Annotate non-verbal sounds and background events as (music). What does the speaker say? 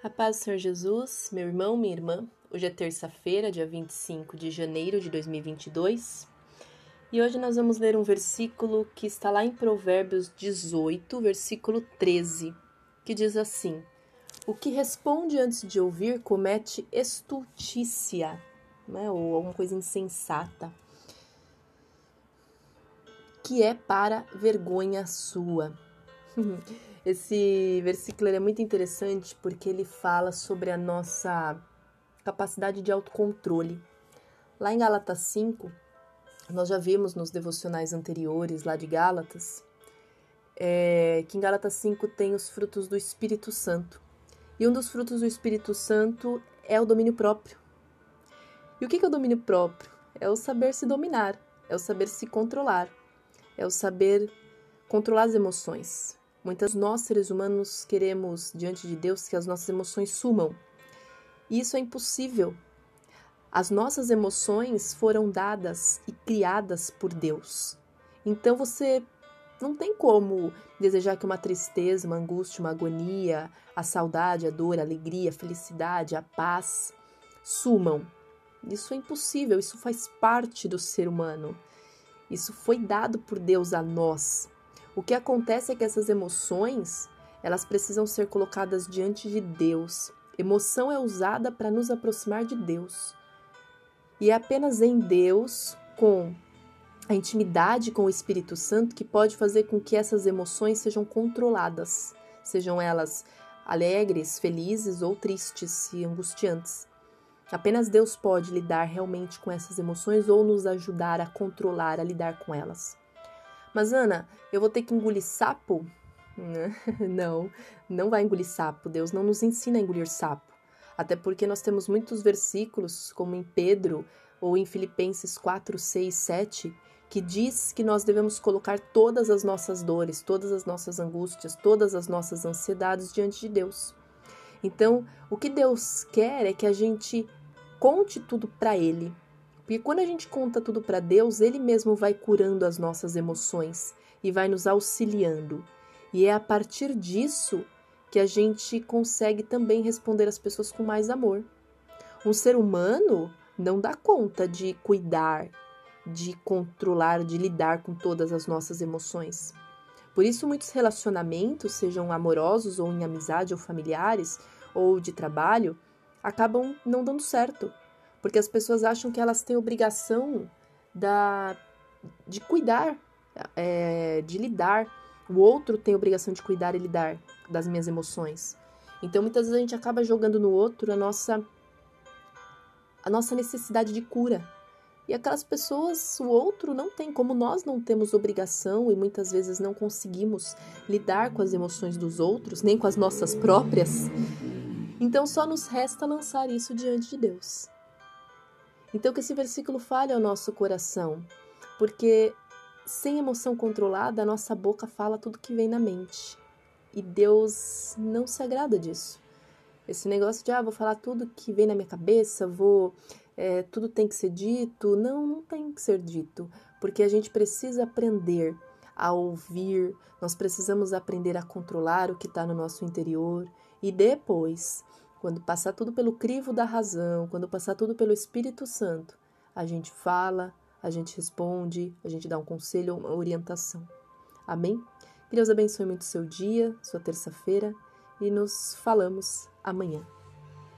A paz do Senhor Jesus, meu irmão, minha irmã. Hoje é terça-feira, dia 25 de janeiro de 2022. E hoje nós vamos ler um versículo que está lá em Provérbios 18, versículo 13, que diz assim: O que responde antes de ouvir comete estultícia, né? ou alguma coisa insensata, que é para vergonha sua. (laughs) Esse versículo é muito interessante porque ele fala sobre a nossa capacidade de autocontrole. Lá em Gálatas 5, nós já vimos nos devocionais anteriores lá de Gálatas, é, que em Gálatas 5 tem os frutos do Espírito Santo. E um dos frutos do Espírito Santo é o domínio próprio. E o que é o domínio próprio? É o saber se dominar, é o saber se controlar, é o saber controlar as emoções. Muitas nós, seres humanos, queremos diante de Deus que as nossas emoções sumam. E isso é impossível. As nossas emoções foram dadas e criadas por Deus. Então você não tem como desejar que uma tristeza, uma angústia, uma agonia, a saudade, a dor, a alegria, a felicidade, a paz sumam. Isso é impossível, isso faz parte do ser humano. Isso foi dado por Deus a nós. O que acontece é que essas emoções, elas precisam ser colocadas diante de Deus. Emoção é usada para nos aproximar de Deus. E é apenas em Deus, com a intimidade com o Espírito Santo, que pode fazer com que essas emoções sejam controladas, sejam elas alegres, felizes ou tristes e angustiantes. Apenas Deus pode lidar realmente com essas emoções ou nos ajudar a controlar, a lidar com elas. Mas Ana, eu vou ter que engolir sapo? (laughs) Não, não vai engolir sapo. Deus não nos ensina a engolir sapo. Até porque nós temos muitos versículos, como em Pedro ou em Filipenses 4, 6, 7, que diz que nós devemos colocar todas as nossas dores, todas as nossas angústias, todas as nossas ansiedades diante de Deus. Então, o que Deus quer é que a gente conte tudo para Ele, porque quando a gente conta tudo para Deus, Ele mesmo vai curando as nossas emoções e vai nos auxiliando. E é a partir disso que a gente consegue também responder às pessoas com mais amor. Um ser humano não dá conta de cuidar, de controlar, de lidar com todas as nossas emoções. Por isso, muitos relacionamentos, sejam amorosos ou em amizade ou familiares ou de trabalho, acabam não dando certo, porque as pessoas acham que elas têm obrigação da, de cuidar, é, de lidar. O outro tem obrigação de cuidar e lidar das minhas emoções. Então muitas vezes a gente acaba jogando no outro a nossa a nossa necessidade de cura. E aquelas pessoas, o outro não tem, como nós não temos obrigação e muitas vezes não conseguimos lidar com as emoções dos outros, nem com as nossas próprias. Então só nos resta lançar isso diante de Deus. Então, que esse versículo fale ao nosso coração, porque sem emoção controlada, a nossa boca fala tudo que vem na mente. E Deus não se agrada disso. Esse negócio de, ah, vou falar tudo que vem na minha cabeça, vou. É, tudo tem que ser dito. Não, não tem que ser dito. Porque a gente precisa aprender a ouvir, nós precisamos aprender a controlar o que está no nosso interior. E depois quando passar tudo pelo crivo da razão, quando passar tudo pelo Espírito Santo, a gente fala, a gente responde, a gente dá um conselho, uma orientação. Amém? Que Deus abençoe muito o seu dia, sua terça-feira e nos falamos amanhã.